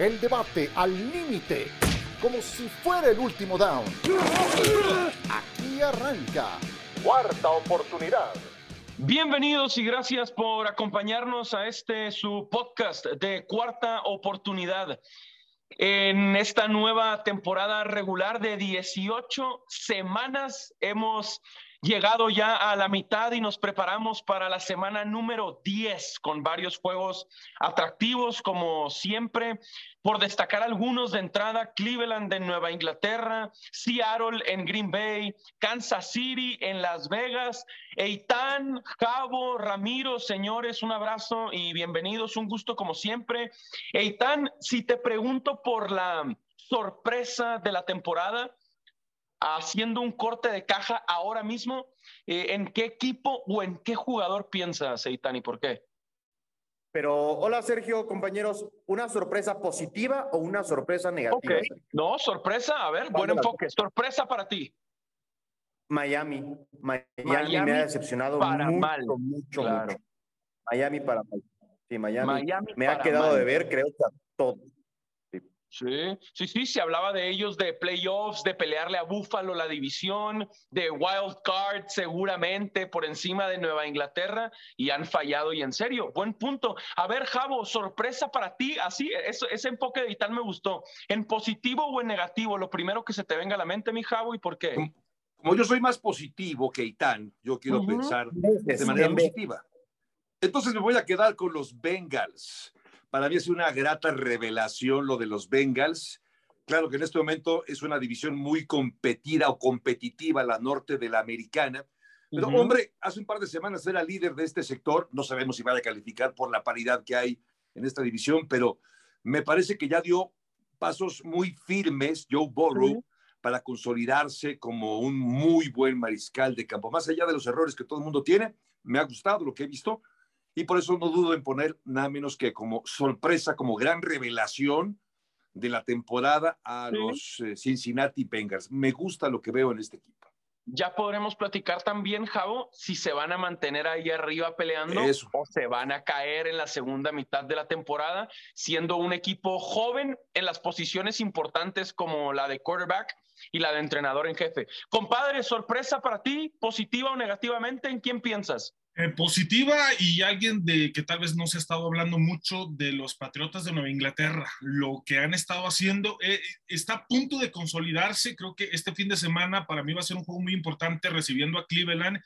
El debate al límite, como si fuera el último down. Aquí arranca. Cuarta oportunidad. Bienvenidos y gracias por acompañarnos a este su podcast de Cuarta Oportunidad. En esta nueva temporada regular de 18 semanas hemos llegado ya a la mitad y nos preparamos para la semana número 10 con varios juegos atractivos como siempre. Por destacar algunos de entrada, Cleveland en Nueva Inglaterra, Seattle en Green Bay, Kansas City en Las Vegas, Eitan, Cabo, Ramiro, señores, un abrazo y bienvenidos, un gusto como siempre. Eitan, si te pregunto por la sorpresa de la temporada, haciendo un corte de caja ahora mismo, eh, ¿en qué equipo o en qué jugador piensas, Eitan, y por qué? Pero hola Sergio, compañeros, ¿una sorpresa positiva o una sorpresa negativa? Ok, no, sorpresa, a ver, buen enfoque, sorpresa para ti. Miami. Miami, me ha decepcionado para mucho, mal, mucho, claro. mucho. Miami para mal. Sí, Miami, Miami me ha quedado mal. de ver, creo que a todos. Sí, sí, sí, se hablaba de ellos de playoffs, de pelearle a Buffalo la división, de wild card seguramente por encima de Nueva Inglaterra y han fallado y en serio, buen punto. A ver, Javo, sorpresa para ti, así, eso, ese enfoque de Itán me gustó. ¿En positivo o en negativo? Lo primero que se te venga a la mente, mi Javo, ¿y por qué? Como yo soy más positivo que Itán, yo quiero Ujú. pensar Veces, de manera positiva. Entonces me voy a quedar con los Bengals. Para mí es una grata revelación lo de los Bengals. Claro que en este momento es una división muy competida o competitiva la norte de la americana. Pero hombre, hace un par de semanas era líder de este sector. No sabemos si va a calificar por la paridad que hay en esta división, pero me parece que ya dio pasos muy firmes Joe Burrow Sí. para consolidarse como un muy buen mariscal de campo. Más allá de los errores que todo el mundo tiene, me ha gustado lo que he visto y por eso no dudo en poner nada menos que como sorpresa, como gran revelación de la temporada a Sí. los eh, Cincinnati Bengals. Me gusta lo que veo en este equipo. Ya podremos platicar también, Javo, si se van a mantener ahí arriba peleando Eso. o se van a caer en la segunda mitad de la temporada, siendo un equipo joven en las posiciones importantes como la de quarterback y la de entrenador en jefe. Compadre, sorpresa para ti, positiva o negativamente, ¿en quién piensas? Eh, positiva y alguien de que tal vez no se ha estado hablando mucho de los Patriotas de Nueva Inglaterra. Lo que han estado haciendo eh, está a punto de consolidarse. Creo que este fin de semana para mí va a ser un juego muy importante recibiendo a Cleveland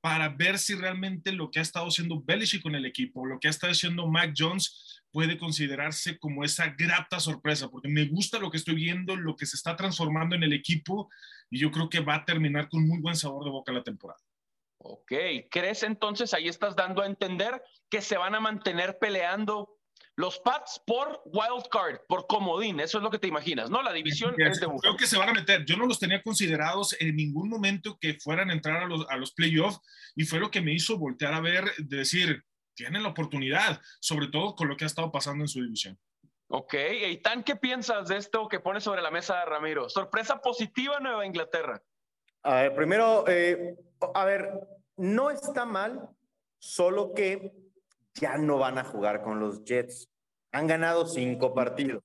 para ver si realmente lo que ha estado haciendo Belichick con el equipo, lo que ha estado haciendo Mac Jones puede considerarse como esa grata sorpresa, porque me gusta lo que estoy viendo, lo que se está transformando en el equipo y yo creo que va a terminar con muy buen sabor de boca la temporada. Ok, ¿crees entonces, ahí estás dando a entender que se van a mantener peleando los Pats por wild card, por comodín? Eso es lo que te imaginas, ¿no? La división es de Creo que se van a meter. Yo no los tenía considerados en ningún momento que fueran a entrar a los, a los playoffs y fue lo que me hizo voltear a ver, de decir, tienen la oportunidad, sobre todo con lo que ha estado pasando en su división. Ok, Eitan, ¿qué piensas de esto que pone sobre la mesa Ramiro? Sorpresa positiva Nueva Inglaterra. A ver, primero, eh, a ver, no está mal, solo que ya no van a jugar con los Jets. Han ganado cinco partidos.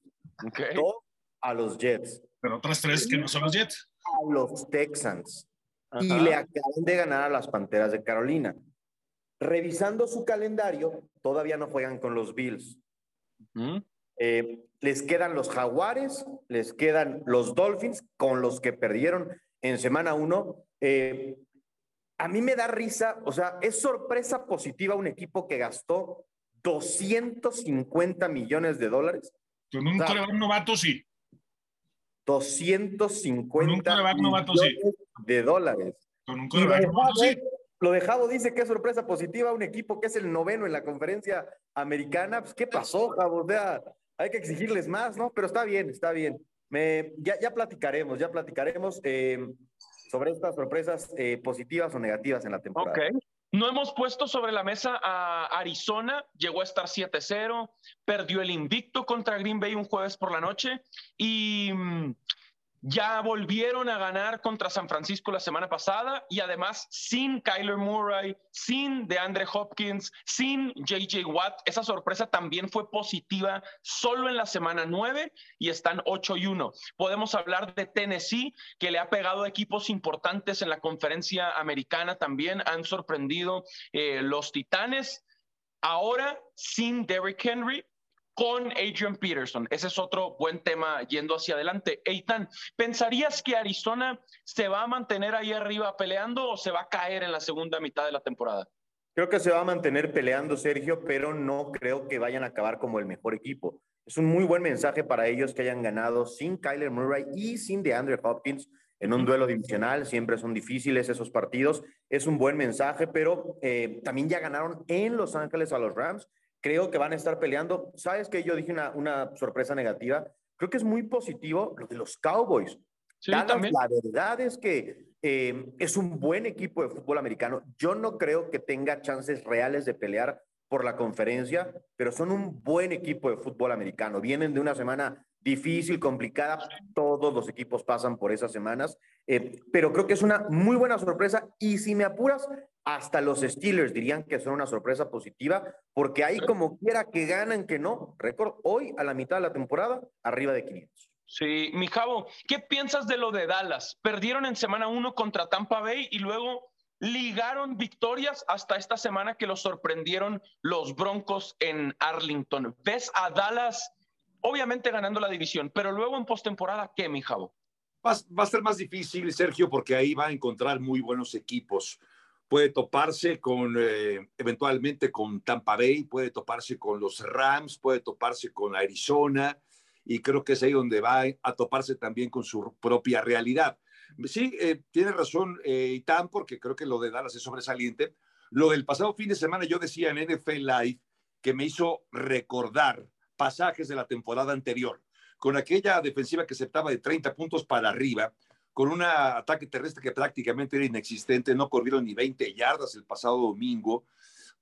Dos a los Jets, Pero otras tres que no son los Jets. a los Texans y le acaban de ganar a las Panteras de Carolina. Revisando su calendario, todavía no juegan con los Bills. Eh, les quedan los Jaguares, les quedan los Dolphins, con los que perdieron en semana uno. Eh, a mí me da risa, o sea, es sorpresa positiva un equipo que gastó 250 millones de dólares. Con un Claro. coreback novato, sí. 250 Con un quarterback novato, sí. millones de dólares. Con un lo de novato, sí. Javo- lo de Javo dice que es sorpresa positiva un equipo que es el noveno en la conferencia americana. Pues, ¿qué pasó, Javo? O sea, hay que exigirles más, ¿no? Pero está bien, está bien. Me, ya, ya platicaremos, ya platicaremos eh, sobre estas sorpresas eh, positivas o negativas en la temporada. Ok. No hemos puesto sobre la mesa a Arizona, llegó a estar 7-0, perdió el invicto contra Green Bay un jueves por la noche y mm, ya volvieron a ganar contra San Francisco la semana pasada y además sin Kyler Murray, sin DeAndre Hopkins, sin JJ Watt. Esa sorpresa también fue positiva solo en la semana 9 y están 8 y 1. Podemos hablar de Tennessee, que le ha pegado equipos importantes en la conferencia americana también. Han sorprendido eh, los Titanes. Ahora sin Derrick Henry, con Adrian Peterson. Ese es otro buen tema yendo hacia adelante. Eitan, ¿pensarías que Arizona se va a mantener ahí arriba peleando o se va a caer en la segunda mitad de la temporada? Creo que se va a mantener peleando, Sergio, pero no creo que vayan a acabar como el mejor equipo. Es un muy buen mensaje para ellos que hayan ganado sin Kyler Murray y sin DeAndre Hopkins en un duelo divisional. Siempre son difíciles esos partidos. Es un buen mensaje, pero eh, también ya ganaron en Los Ángeles a los Rams creo que van a estar peleando. ¿Sabes que Yo dije una, una sorpresa negativa. Creo que es muy positivo lo de los Cowboys. Sí, la verdad es que eh, es un buen equipo de fútbol americano. Yo no creo que tenga chances reales de pelear por la conferencia, pero son un buen equipo de fútbol americano. Vienen de una semana difícil, complicada. Todos los equipos pasan por esas semanas, eh, pero creo que es una muy buena sorpresa. Y si me apuras, hasta los Steelers dirían que son una sorpresa positiva, porque ahí como quiera que ganan, que no, récord hoy a la mitad de la temporada, arriba de 500. Sí, mi Javo, ¿qué piensas de lo de Dallas? Perdieron en semana uno contra Tampa Bay y luego ligaron victorias hasta esta semana que los sorprendieron los Broncos en Arlington. ¿Ves a Dallas obviamente ganando la división, pero luego en postemporada, ¿qué, mi Javo? Va, va, a ser más difícil, Sergio, porque ahí va a encontrar muy buenos equipos. Puede toparse con, eh, eventualmente con Tampa Bay, puede toparse con los Rams, puede toparse con Arizona, y creo que es ahí donde va a toparse también con su propia realidad. Sí, eh, tiene razón eh, Itán, porque creo que lo de Dallas es sobresaliente. Lo del pasado fin de semana yo decía en NFL Live que me hizo recordar pasajes de la temporada anterior, con aquella defensiva que aceptaba de 30 puntos para arriba, con un ataque terrestre que prácticamente era inexistente, no corrieron ni 20 yardas el pasado domingo,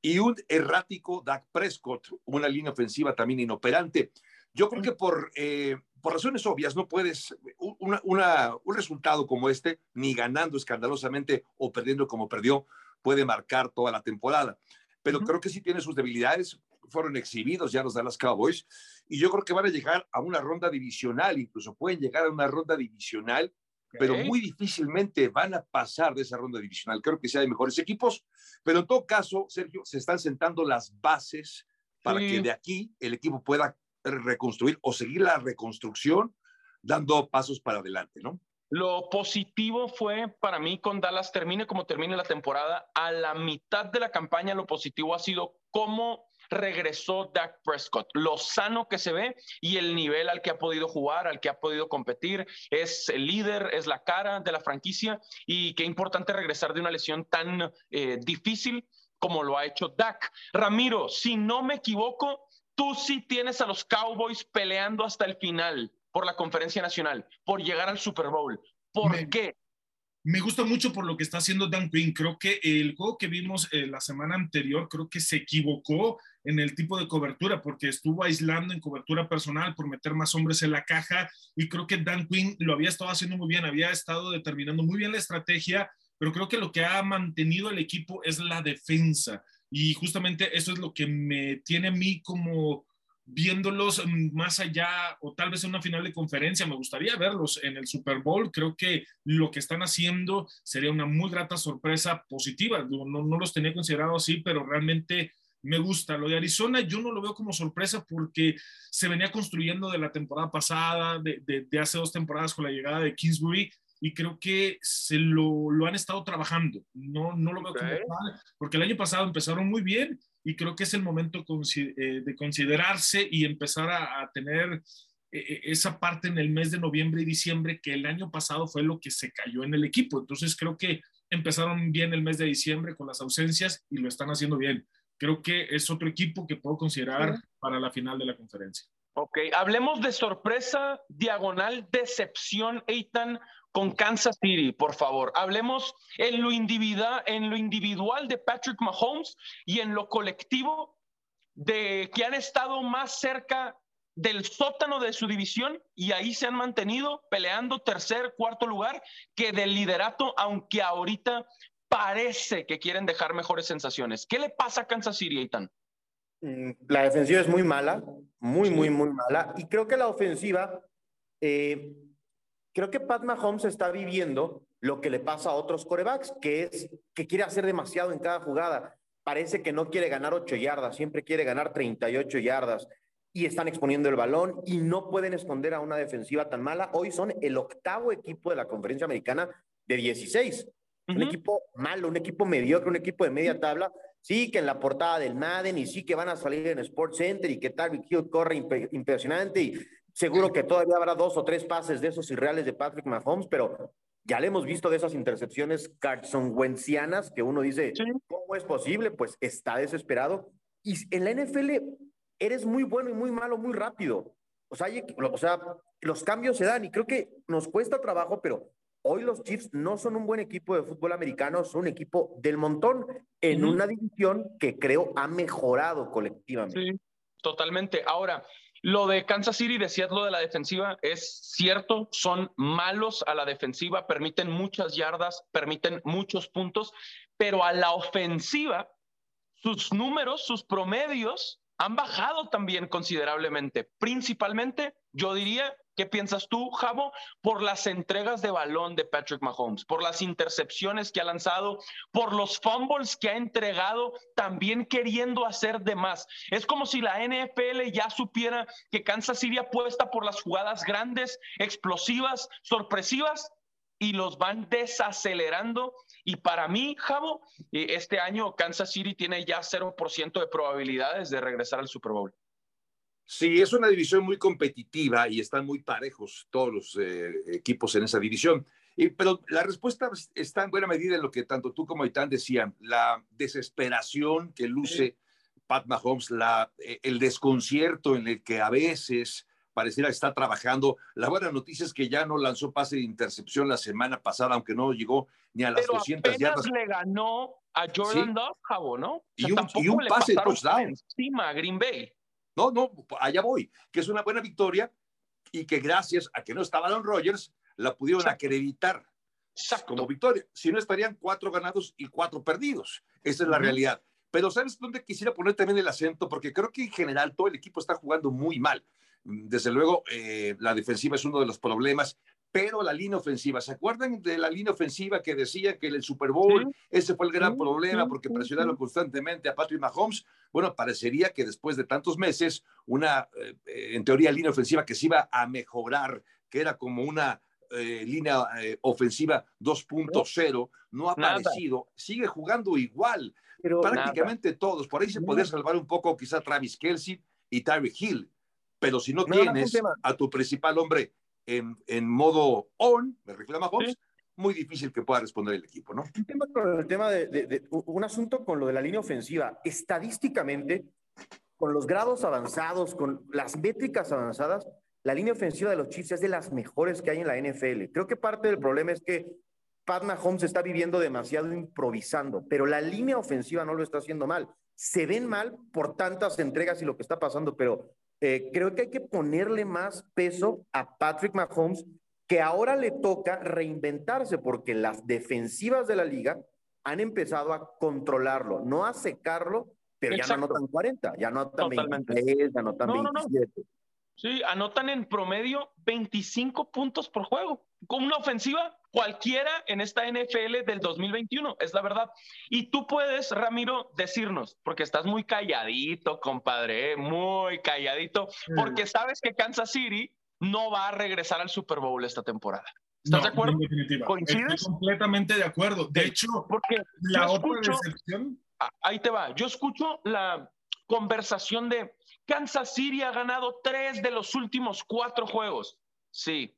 y un errático Dak Prescott, una línea ofensiva también inoperante. Yo creo que por, eh, por razones obvias no puedes, una, un resultado como este, ni ganando escandalosamente o perdiendo como perdió, puede marcar toda la temporada. Pero creo que sí tiene sus debilidades fueron exhibidos ya los Dallas Cowboys, y yo creo que van a llegar a una ronda divisional, incluso pueden llegar a una ronda divisional, pero muy difícilmente van a pasar de esa ronda divisional. Creo que sea de mejores equipos, pero en todo caso, Sergio, se están sentando las bases para que de aquí el equipo pueda reconstruir o seguir la reconstrucción dando pasos para adelante, ¿no? Lo positivo fue para mí con Dallas, termine como termine la temporada, a la mitad de la campaña lo positivo ha sido cómo regresó Dak Prescott, lo sano que se ve y el nivel al que ha podido jugar, al que ha podido competir, es el líder, es la cara de la franquicia y qué importante regresar de una lesión tan eh, difícil como lo ha hecho Dak. Ramiro, si no me equivoco, tú sí tienes a los Cowboys peleando hasta el final por la conferencia nacional, por llegar al Super Bowl. ¿Por qué? Me gusta mucho por lo que está haciendo Dan Quinn. Creo que el juego que vimos eh, la semana anterior, creo que se equivocó en el tipo de cobertura porque estuvo aislando en cobertura personal por meter más hombres en la caja y creo que Dan Quinn lo había estado haciendo muy bien, había estado determinando muy bien la estrategia, pero creo que lo que ha mantenido el equipo es la defensa y justamente eso es lo que me tiene a mí como viéndolos más allá o tal vez en una final de conferencia, me gustaría verlos en el Super Bowl. Creo que lo que están haciendo sería una muy grata sorpresa positiva. No, no los tenía considerado así, pero realmente me gusta. Lo de Arizona yo no lo veo como sorpresa porque se venía construyendo de la temporada pasada, de, de, hace dos temporadas con la llegada de Kingsbury. Y creo que se lo, lo han estado trabajando. No, no lo veo como mal, porque el año pasado empezaron muy bien y creo que es el momento eh, de considerarse y empezar a, tener eh, eh, esa parte en el mes de noviembre y diciembre que el año pasado fue lo que se cayó en el equipo. Entonces creo que empezaron bien el mes de diciembre con las ausencias y lo están haciendo bien. Creo que es otro equipo que puedo considerar para la final de la conferencia. Ok, hablemos de sorpresa, diagonal, decepción, Eitan, con Kansas City, por favor. Hablemos en lo, individual, en lo individual de Patrick Mahomes y en lo colectivo de que han estado más cerca del sótano de su división y ahí se han mantenido peleando tercer, cuarto lugar que del liderato, aunque ahorita parece que quieren dejar mejores sensaciones. ¿Qué le pasa a Kansas City, Eitan? Mm, la defensiva es muy mala, muy, muy, muy mala. Y creo que la ofensiva, eh, creo que Pat Mahomes está viviendo lo que le pasa a otros corebacks, que es que quiere hacer demasiado en cada jugada. Parece que no quiere ganar 8 yardas, siempre quiere ganar 38 yardas y están exponiendo el balón y no pueden esconder a una defensiva tan mala. Hoy son el octavo equipo de la conferencia americana de 16. Un equipo malo, un equipo mediocre, un equipo de media tabla. Sí, que en la portada del Madden y sí que van a salir en Sports Center y que Tarvik Hill corre impresionante y seguro que todavía habrá dos o tres pases de esos irreales de Patrick Mahomes, pero ya le hemos visto de esas intercepciones Carson Wencianas que uno dice, ¿cómo es posible? Pues está desesperado. Y en la NFL eres muy bueno y muy malo muy rápido. O sea, o sea, los cambios se dan y creo que nos cuesta trabajo, pero hoy los Chiefs no son un buen equipo de fútbol americano, son un equipo del montón en una división que creo ha mejorado colectivamente. Sí, totalmente. Ahora, lo de Kansas City, decías lo de la defensiva, es cierto, son malos a la defensiva, permiten muchas yardas, permiten muchos puntos, pero a la ofensiva, sus números, sus promedios han bajado también considerablemente, principalmente, yo diría, ¿qué piensas tú, Javo? Por las entregas de balón de Patrick Mahomes, por las intercepciones que ha lanzado, por los fumbles que ha entregado, también queriendo hacer de más. Es como si la NFL ya supiera que Kansas City apuesta por las jugadas grandes, explosivas, sorpresivas, y los van desacelerando. Y para mí, Javo, eh, este año Kansas City tiene ya 0% de probabilidades de regresar al Super Bowl. Sí, es una división muy competitiva y están muy parejos todos los eh, equipos en esa división. Y, pero la respuesta está en buena medida en lo que tanto tú como Aitán decían, la desesperación que luce Pat Mahomes, la, eh, el desconcierto en el que a veces pareciera está trabajando. La buena noticia es que ya no lanzó pase de intercepción la semana pasada, aunque no llegó ni a las Pero 200 yardas. le ganó a Jordan ¿Sí? ¿no? y, un, pase de touchdown. Encima a Green Bay. No, no, allá voy, que es una buena victoria y que gracias a que no estaba Aaron Rodgers, la pudieron acreditar como victoria. Si no, estarían cuatro ganados y cuatro perdidos. Esa es la realidad. Pero ¿sabes dónde quisiera poner también el acento? Porque creo que en general todo el equipo está jugando muy mal. Desde luego, eh, la defensiva es uno de los problemas, pero la línea ofensiva, ¿se acuerdan de la línea ofensiva que decía que el Super Bowl ese fue el gran problema porque presionaron constantemente a Patrick Mahomes? Bueno, parecería que después de tantos meses, una, eh, en teoría, línea ofensiva que se iba a mejorar, que era como una eh, línea ofensiva 2.0, no ha aparecido, sigue jugando igual, pero prácticamente todos. Por ahí se podría salvar un poco quizá Travis Kelsey y Tyreek Hill, pero si no, tienes a tu principal hombre en, en modo on, me reclama Holmes, muy difícil que pueda responder el equipo, ¿no? Un tema con el tema de, un asunto con lo de la línea ofensiva. Estadísticamente, con los grados avanzados, con las métricas avanzadas, la línea ofensiva de los Chiefs es de las mejores que hay en la NFL. Creo que parte del problema es que Pat Mahomes está viviendo demasiado improvisando, pero la línea ofensiva no lo está haciendo mal. Se ven mal por tantas entregas y lo que está pasando, pero eh, creo que hay que ponerle más peso a Patrick Mahomes, que ahora le toca reinventarse porque las defensivas de la liga han empezado a controlarlo, no a secarlo, pero ya no anotan 40, ya anotan 23, ya anotan 27. Sí, anotan en promedio 25 puntos por juego. Con una ofensiva cualquiera en esta NFL del 2021, es la verdad. Y tú puedes, Ramiro, decirnos, porque estás muy calladito, compadre, muy calladito, porque sabes que Kansas City no va a regresar al Super Bowl esta temporada. ¿Estás de acuerdo? ¿Coincides? Estoy completamente de acuerdo. De hecho, porque la otra decepción. Ahí te va. Yo escucho la conversación de Kansas City ha ganado tres de los últimos cuatro juegos. Sí.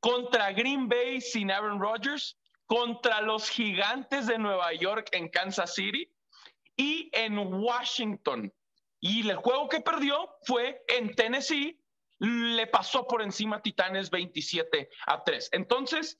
Contra Green Bay sin Aaron Rodgers, contra los gigantes de Nueva York en Kansas City y en Washington. Y el juego que perdió fue en Tennessee, le pasó por encima a Titanes 27 a 3. Entonces,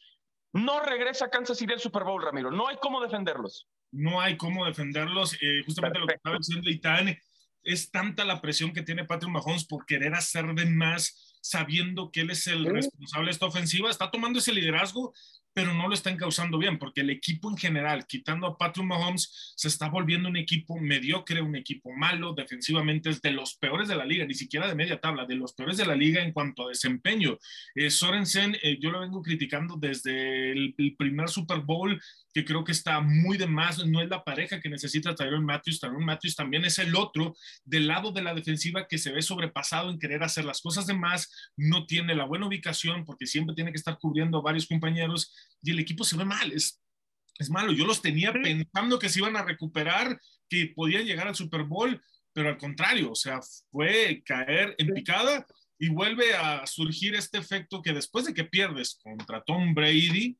no regresa a Kansas City el Super Bowl, Ramiro. No hay cómo defenderlos. No hay cómo defenderlos. Eh, justamente lo que estaba diciendo Titanes es tanta la presión que tiene Patrick Mahomes por querer hacer de más, sabiendo que él es el responsable de esta ofensiva, está tomando ese liderazgo pero no lo están causando bien, porque el equipo en general, quitando a Patrick Mahomes, se está volviendo un equipo mediocre, un equipo malo, defensivamente es de los peores de la liga, ni siquiera de media tabla, de los peores de la liga en cuanto a desempeño. Eh, Sorensen, eh, yo lo vengo criticando desde el, primer Super Bowl, que creo que está muy de más, no es la pareja que necesita Tyron Matthews, Tyron Matthews también es el otro del lado de la defensiva que se ve sobrepasado en querer hacer las cosas de más, no tiene la buena ubicación porque siempre tiene que estar cubriendo a varios compañeros y el equipo se ve mal, es, es malo. Yo los tenía pensando que se iban a recuperar, que podían llegar al Super Bowl, pero al contrario, o sea, fue caer en picada y vuelve a surgir este efecto que después de que pierdes contra Tom Brady,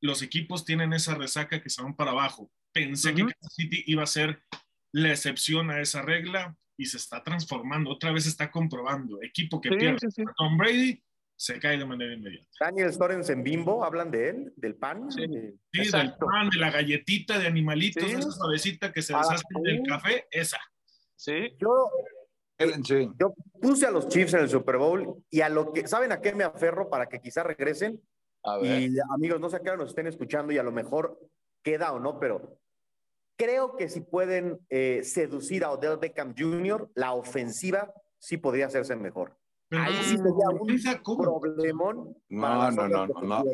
los equipos tienen esa resaca que se van para abajo. Pensé que Kansas City iba a ser la excepción a esa regla y se está transformando, otra vez está comprobando. Equipo que pierde contra Tom Brady se cae de manera inmediata. Daniel en Bimbo, ¿hablan de él? ¿Del pan? Sí, del pan, de la galletita de animalitos, esa suavecita que se ah, deshace del café, esa. Sí. Yo, yo puse a los Chiefs en el Super Bowl y a lo que, ¿saben a qué me aferro para que quizá regresen? Y amigos, no sé a qué nos estén escuchando y a lo mejor queda o no, pero creo que si pueden eh, seducir a Odell Beckham Jr., la ofensiva sí podría hacerse mejor. Ahí sí sería un problemón. No, no, no, no,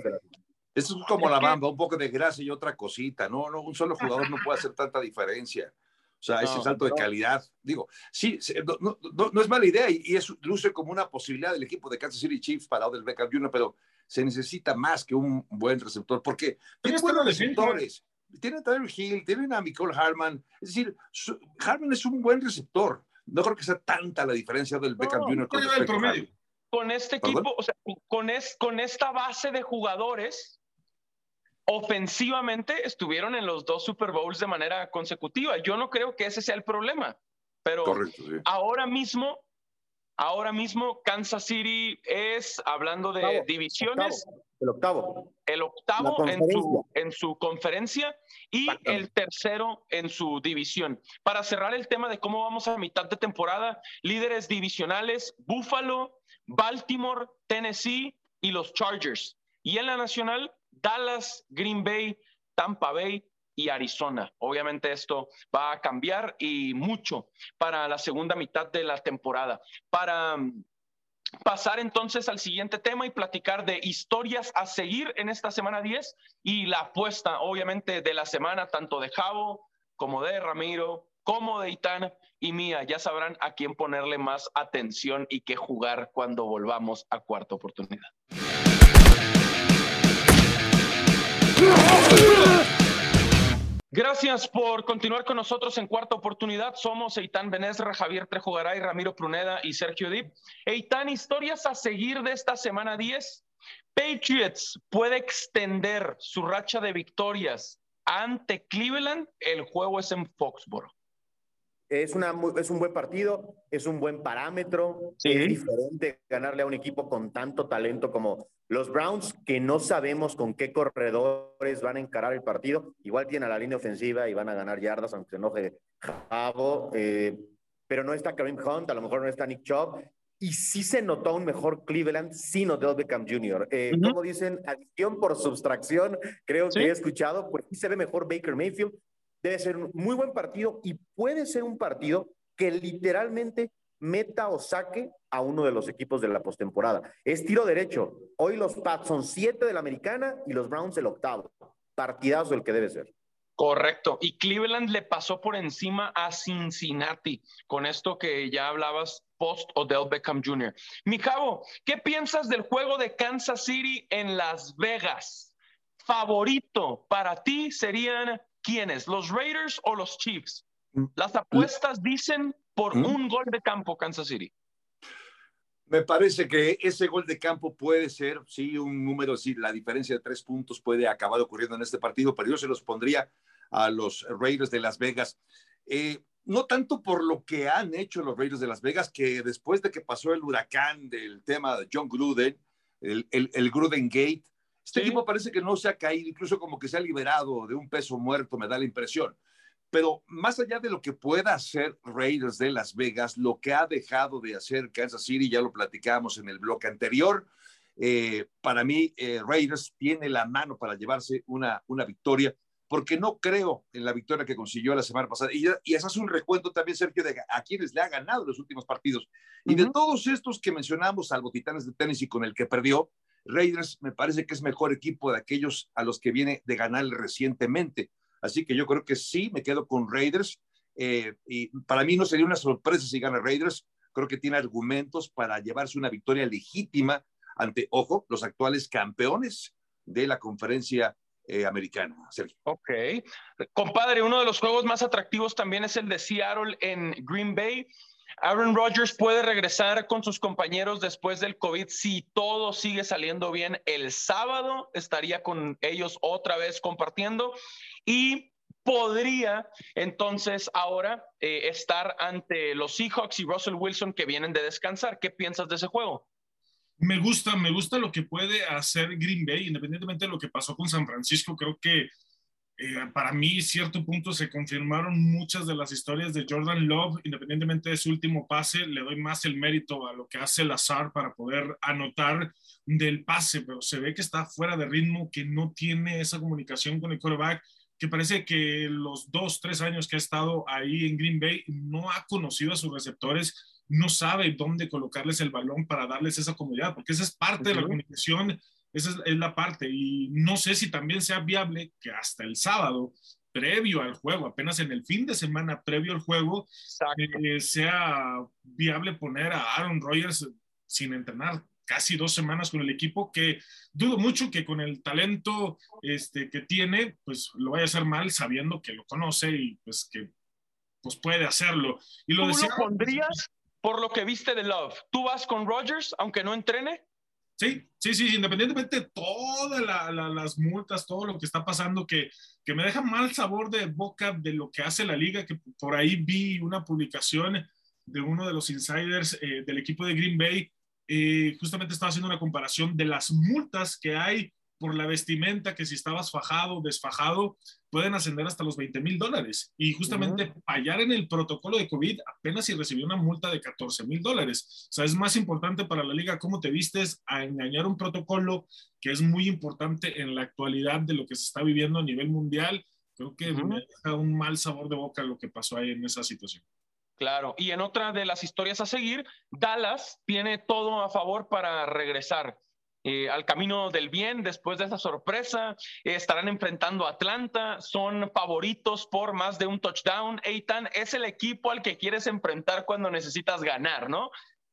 Eso es como la bamba, un poco de grasa y otra cosita. No, no, un solo jugador no puede hacer tanta diferencia. O sea, ese salto de calidad. Digo, sí, no, no, es mala idea y, y es, luce como una posibilidad del equipo de Kansas City Chiefs para Odell Beckham Jr., pero se necesita más que un buen receptor porque tiene buenos receptores. Tienen a Tyler Hill, tienen a Nicole Harman. Es decir, Harman es un buen receptor no creo que sea tanta la diferencia del Beckham Jr. Con, el promedio. con este equipo, o sea, con, es, con esta base de jugadores, ofensivamente estuvieron en los dos Super Bowls de manera consecutiva. Yo no creo que ese sea el problema, pero ahora mismo, ahora mismo Kansas City es, hablando de divisiones, el octavo. El octavo en su, en su conferencia y el tercero en su división. Para cerrar el tema de cómo vamos a mitad de temporada, líderes divisionales, Buffalo, Baltimore, Tennessee y los Chargers. Y en la nacional, Dallas, Green Bay, Tampa Bay y Arizona. Obviamente esto va a cambiar y mucho para la segunda mitad de la temporada. Para pasar entonces al siguiente tema y platicar de historias a seguir en esta semana 10 y la apuesta, obviamente, de la semana, tanto de Javo como de Ramiro, como de Itán y mía. Ya sabrán a quién ponerle más atención y qué jugar cuando volvamos a cuarta oportunidad. Gracias por continuar con nosotros en cuarta oportunidad. Somos Eitan Benesra, Javier Trejogaray, Ramiro Pruneda y Sergio Dip. Eitan, historias a seguir de esta semana 10. Patriots puede extender su racha de victorias ante Cleveland. El juego es en Foxborough. Es, una, es un buen partido, es un buen parámetro. Es diferente ganarle a un equipo con tanto talento como los Browns, que no sabemos con qué corredores van a encarar el partido. Igual tienen a la línea ofensiva y van a ganar yardas, aunque se enoje Javo. Eh, pero no está Kareem Hunt, a lo mejor no está Nick Chubb. Y sí se notó un mejor Cleveland sin Odell Beckham Jr. Eh, como dicen, adición por sustracción, creo que he escuchado, pues sí se ve mejor Baker Mayfield debe ser un muy buen partido y puede ser un partido que literalmente meta o saque a uno de los equipos de la postemporada. Es tiro derecho. Hoy los Pats son siete de la americana y los Browns el octavo. Partidazo el que debe ser. Correcto. Y Cleveland le pasó por encima a Cincinnati con esto que ya hablabas post Odell Beckham Jr. Mi cabo, ¿qué piensas del juego de Kansas City en Las Vegas? Favorito para ti serían ¿Quiénes? ¿Los Raiders o los Chiefs? Mm. Las apuestas dicen por mm. un gol de campo Kansas City. Me parece que ese gol de campo puede ser, sí, un número, sí, la diferencia de tres puntos puede acabar ocurriendo en este partido, pero yo se los pondría a los Raiders de Las Vegas. Eh, no tanto por lo que han hecho los Raiders de Las Vegas, que después de que pasó el huracán del tema de John Gruden, el, el, el Gruden Gate, este equipo parece que no se ha caído, incluso como que se ha liberado de un peso muerto, me da la impresión. Pero más allá de lo que pueda hacer Raiders de Las Vegas, lo que ha dejado de hacer Kansas City, ya lo platicábamos en el bloque anterior, eh, para mí eh, Raiders tiene la mano para llevarse una, una victoria, porque no creo en la victoria que consiguió la semana pasada. Y, y eso es un recuento también, Sergio, de a quienes le ha ganado los últimos partidos. Y de todos estos que mencionamos, salvo Titanes de Tennessee con el que perdió, Raiders me parece que es mejor equipo de aquellos a los que viene de ganar recientemente. Así que yo creo que sí, me quedo con Raiders. Eh, y para mí no sería una sorpresa si gana Raiders. Creo que tiene argumentos para llevarse una victoria legítima ante, ojo, los actuales campeones de la conferencia eh, americana. Sergio. Ok. Compadre, uno de los juegos más atractivos también es el de Seattle en Green Bay. Aaron Rodgers puede regresar con sus compañeros después del COVID si todo sigue saliendo bien. El sábado estaría con ellos otra vez compartiendo y podría entonces ahora eh, estar ante los Seahawks y Russell Wilson que vienen de descansar. ¿Qué piensas de ese juego? Me gusta, me gusta lo que puede hacer Green Bay, independientemente de lo que pasó con San Francisco. Creo que eh, para mí, cierto punto, se confirmaron muchas de las historias de Jordan Love, independientemente de su último pase, le doy más el mérito a lo que hace Lazar para poder anotar del pase, pero se ve que está fuera de ritmo, que no tiene esa comunicación con el quarterback, que parece que los dos, tres años que ha estado ahí en Green Bay no ha conocido a sus receptores, no sabe dónde colocarles el balón para darles esa comodidad, porque esa es parte de la comunicación esa es, la parte. Y no sé si también sea viable que hasta el sábado, previo al juego, apenas en el fin de semana previo al juego, eh, sea viable poner a Aaron Rodgers sin entrenar casi dos semanas con el equipo, que dudo mucho que con el talento este, que tiene, pues lo vaya a hacer mal sabiendo que lo conoce y pues que pues puede hacerlo. Y lo ¿Tú lo pondrías por lo que viste de Love? ¿Tú vas con Rodgers aunque no entrene? Sí, sí, sí, independientemente de todas las multas, todo lo que está pasando, que, que me deja mal sabor de boca de lo que hace la liga, que por ahí vi una publicación de uno de los insiders eh, del equipo de Green Bay, eh, justamente estaba haciendo una comparación de las multas que hay por la vestimenta, que si estabas fajado, desfajado, pueden ascender hasta los 20 mil dólares. Y justamente fallar en el protocolo de COVID apenas si recibió una multa de 14 mil dólares. O sea, es más importante para la liga cómo te vistes a engañar un protocolo que es muy importante en la actualidad de lo que se está viviendo a nivel mundial. Creo que me deja un mal sabor de boca lo que pasó ahí en esa situación. Claro, y en otra de las historias a seguir, Dallas tiene todo a favor para regresar. Eh, al camino del bien después de esa sorpresa. Eh, estarán enfrentando a Atlanta, son favoritos por más de un touchdown. Eitan es el equipo al que quieres enfrentar cuando necesitas ganar, ¿no?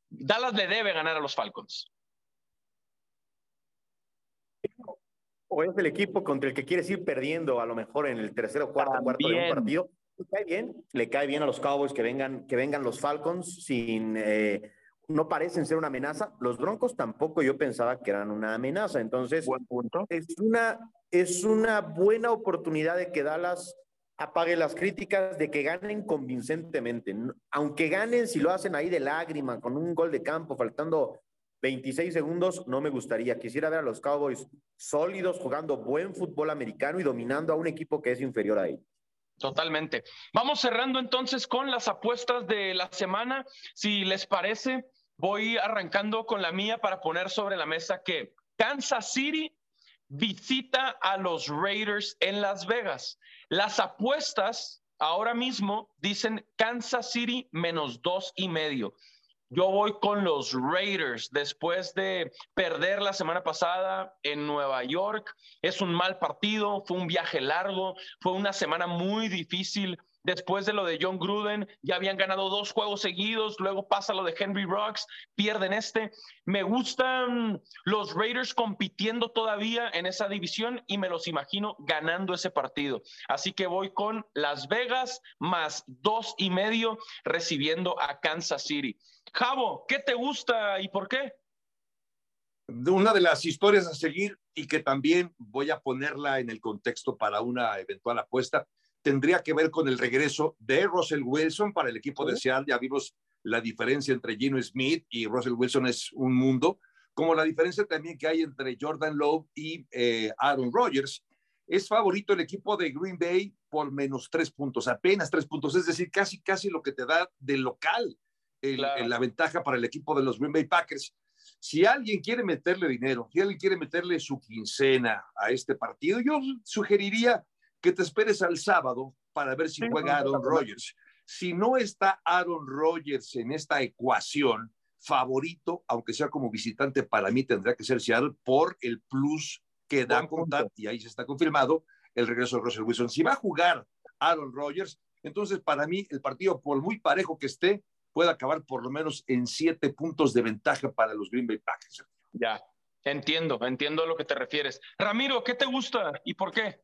Dallas le debe ganar a los Falcons. O es el equipo contra el que quieres ir perdiendo, a lo mejor en el tercero, cuarto, cuarto de un partido. Le cae bien, le cae bien a los Cowboys que vengan, que vengan los Falcons sin eh, no parecen ser una amenaza. Los Broncos tampoco yo pensaba que eran una amenaza. Entonces, Es, una, es una buena oportunidad de que Dallas apague las críticas, de que ganen convincentemente. Aunque ganen, si lo hacen ahí de lágrima, con un gol de campo, faltando 26 segundos, no me gustaría. Quisiera ver a los Cowboys sólidos, jugando buen fútbol americano y dominando a un equipo que es inferior a ellos. Totalmente. Vamos cerrando entonces con las apuestas de la semana. Si les parece, voy arrancando con la mía para poner sobre la mesa que Kansas City visita a los Raiders en Las Vegas. Las apuestas ahora mismo dicen Kansas City menos dos y medio. Yo voy con los Raiders después de perder la semana pasada en Nueva York. Es un mal partido, fue un viaje largo, fue una semana muy difícil Después de lo de John Gruden, ya habían ganado dos juegos seguidos, luego pasa lo de Henry Rocks, pierden este. Me gustan los Raiders compitiendo todavía en esa división y me los imagino ganando ese partido. Así que voy con Las Vegas más dos y medio recibiendo a Kansas City. Javo, ¿qué te gusta y por qué? Una de las historias a seguir y que también voy a ponerla en el contexto para una eventual apuesta tendría que ver con el regreso de Russell Wilson para el equipo de Seattle. Ya vimos la diferencia entre Gino Smith y Russell Wilson es un mundo, como la diferencia también que hay entre Jordan Love y eh, Aaron Rodgers. Es favorito el equipo de Green Bay por menos tres puntos, apenas tres puntos, es decir, casi, casi lo que te da de local la ventaja para el equipo de los Green Bay Packers. Si alguien quiere meterle dinero, si alguien quiere meterle su quincena a este partido, yo sugeriría que te esperes al sábado para ver si juega Aaron Rodgers. Si no está Aaron Rodgers en esta ecuación, favorito, aunque sea como visitante, para mí tendrá que ser Seattle por el plus que da contar, y ahí se está confirmado, el regreso de Russell Wilson. Si va a jugar Aaron Rodgers, entonces para mí el partido, por muy parejo que esté, puede acabar por lo menos en siete puntos de ventaja para los Green Bay Packers. Ya, entiendo, entiendo a lo que te refieres. Ramiro, ¿qué te gusta y por qué?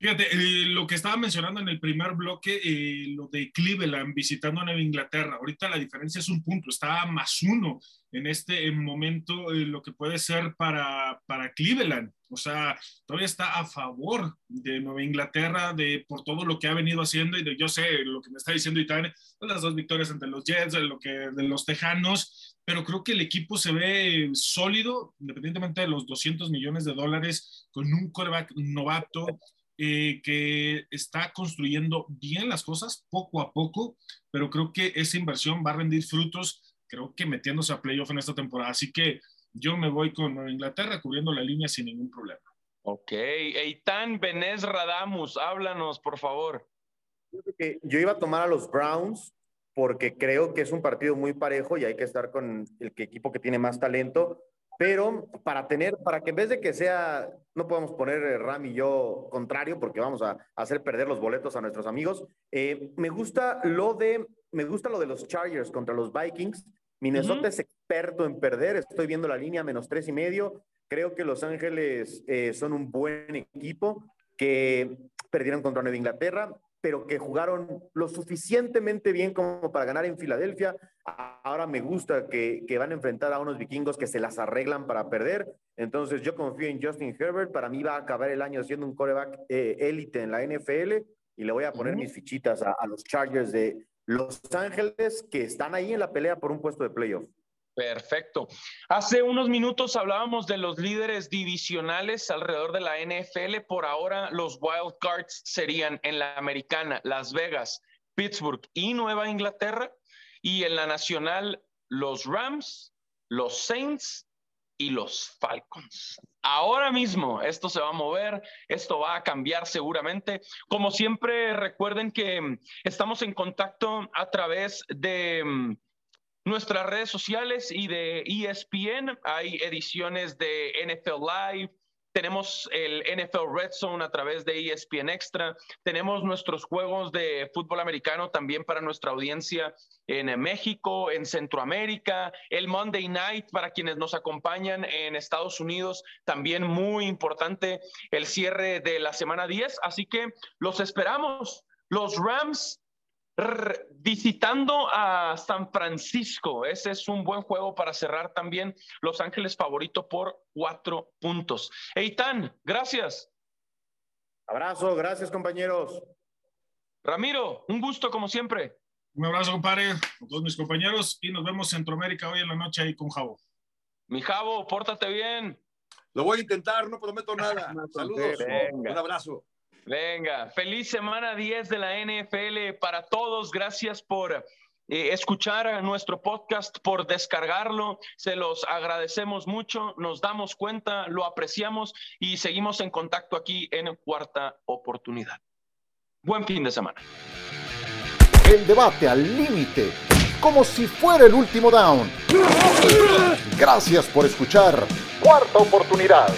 Fíjate, eh, lo que estaba mencionando en el primer bloque, eh, lo de Cleveland visitando a Nueva Inglaterra. Ahorita la diferencia es un punto, está más uno en este momento eh, lo que puede ser para, para Cleveland. O sea, todavía está a favor de Nueva Inglaterra de, por todo lo que ha venido haciendo y de, yo sé lo que me está diciendo Itane, las dos victorias ante los Jets, de, lo que, de los Tejanos, pero creo que el equipo se ve sólido, independientemente de los 200 millones de dólares, con un quarterback novato eh, que está construyendo bien las cosas poco a poco, pero creo que esa inversión va a rendir frutos, creo que metiéndose a playoff en esta temporada. Así que yo me voy con Inglaterra cubriendo la línea sin ningún problema. Ok, Eitan Benes Radamus, háblanos, por favor. Yo iba a tomar a los Browns porque creo que es un partido muy parejo y hay que estar con el equipo que tiene más talento pero para tener, para que en vez de que sea, no podemos poner eh, Ram y yo contrario porque vamos a hacer perder los boletos a nuestros amigos. Eh, me gusta lo de, me gusta lo de los Chargers contra los Vikings. Minnesota es experto en perder. Estoy viendo la línea menos tres y medio. Creo que Los Ángeles eh, son un buen equipo que perdieron contra Nueva Inglaterra pero que jugaron lo suficientemente bien como para ganar en Filadelfia. Ahora me gusta que, que, van a enfrentar a unos vikingos que se las arreglan para perder. Entonces yo confío en Justin Herbert. Para mí va a acabar el año siendo un coreback eh, élite en la NFL y le voy a poner mis fichitas a, a los Chargers de Los Ángeles que están ahí en la pelea por un puesto de playoff. Perfecto. Hace unos minutos hablábamos de los líderes divisionales alrededor de la NFL. Por ahora, los wild cards serían en la americana, Las Vegas, Pittsburgh y Nueva Inglaterra. Y en la nacional, los Rams, los Saints y los Falcons. Ahora mismo esto se va a mover, esto va a cambiar seguramente. Como siempre, recuerden que estamos en contacto a través de nuestras redes sociales y de ESPN. Hay ediciones de NFL Live. Tenemos el NFL Red Zone a través de ESPN Extra. Tenemos nuestros juegos de fútbol americano también para nuestra audiencia en México, en Centroamérica. El Monday Night para quienes nos acompañan en Estados Unidos, también muy importante el cierre de la semana 10. Así que los esperamos. Los Rams visitando a San Francisco. Ese es un buen juego para cerrar también Los Ángeles favorito por cuatro puntos. Eitan, gracias. Abrazo, gracias compañeros. Ramiro, un gusto como siempre. Un abrazo, compadre, a todos mis compañeros y nos vemos en Centroamérica hoy en la noche ahí con Javo. Mi Javo, pórtate bien. Lo voy a intentar, no prometo nada. Saludos. Un abrazo. Venga, feliz semana 10 de la NFL para todos. Gracias por eh, escuchar nuestro podcast, por descargarlo. Se los agradecemos mucho, nos damos cuenta, lo apreciamos y seguimos en contacto aquí en Cuarta Oportunidad. Buen fin de semana. El debate al límite, como si fuera el último down. Gracias por escuchar Cuarta Oportunidad.